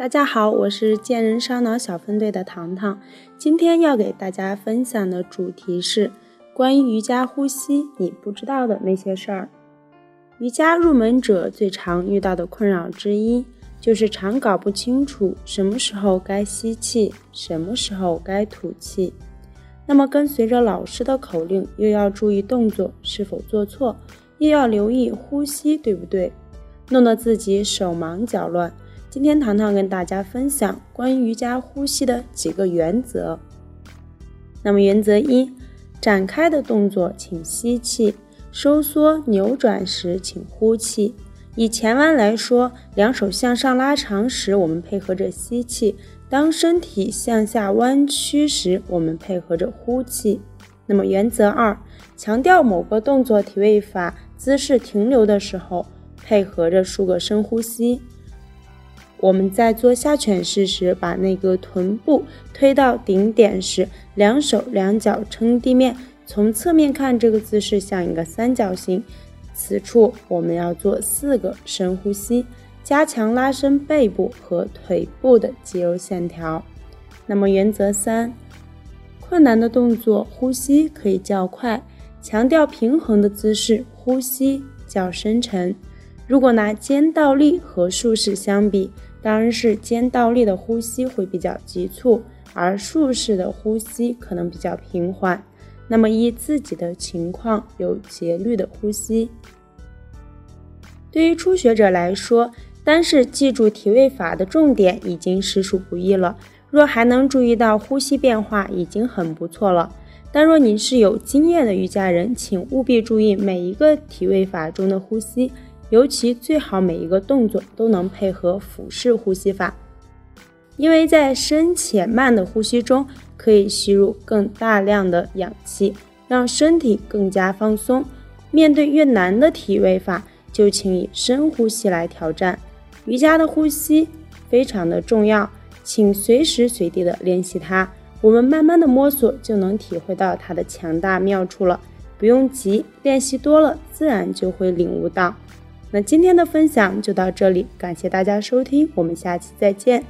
大家好，我是健人烧脑小分队的糖糖。今天要给大家分享的主题是关于瑜伽呼吸你不知道的那些事儿。瑜伽入门者最常遇到的困扰之一，就是常搞不清楚什么时候该吸气，什么时候该吐气。那么跟随着老师的口令，又要注意动作是否做错，又要留意呼吸对不对，弄得自己手忙脚乱。今天糖糖跟大家分享关于瑜伽呼吸的几个原则。那么原则一，展开的动作请吸气，收缩扭转时请呼气。以前弯来说，两手向上拉长时，我们配合着吸气；当身体向下弯曲时，我们配合着呼气。那么原则二，强调某个动作体位法姿势停留的时候，配合着数个深呼吸。我们在做下犬式时，把那个臀部推到顶点时，两手两脚撑地面。从侧面看，这个姿势像一个三角形。此处我们要做四个深呼吸，加强拉伸背部和腿部的肌肉线条。那么原则三，困难的动作呼吸可以较快，强调平衡的姿势呼吸较深沉。如果拿肩倒立和竖式相比，当然是肩倒立的呼吸会比较急促，而竖式的呼吸可能比较平缓。那么依自己的情况有节律的呼吸。对于初学者来说，单是记住体位法的重点已经实属不易了。若还能注意到呼吸变化，已经很不错了。但若您是有经验的瑜伽人，请务必注意每一个体位法中的呼吸。尤其最好每一个动作都能配合腹式呼吸法，因为在深且慢的呼吸中可以吸入更大量的氧气，让身体更加放松。面对越难的体位法，就请以深呼吸来挑战。瑜伽的呼吸非常的重要，请随时随地的练习它。我们慢慢的摸索，就能体会到它的强大妙处了。不用急，练习多了，自然就会领悟到。那今天的分享就到这里，感谢大家收听，我们下期再见。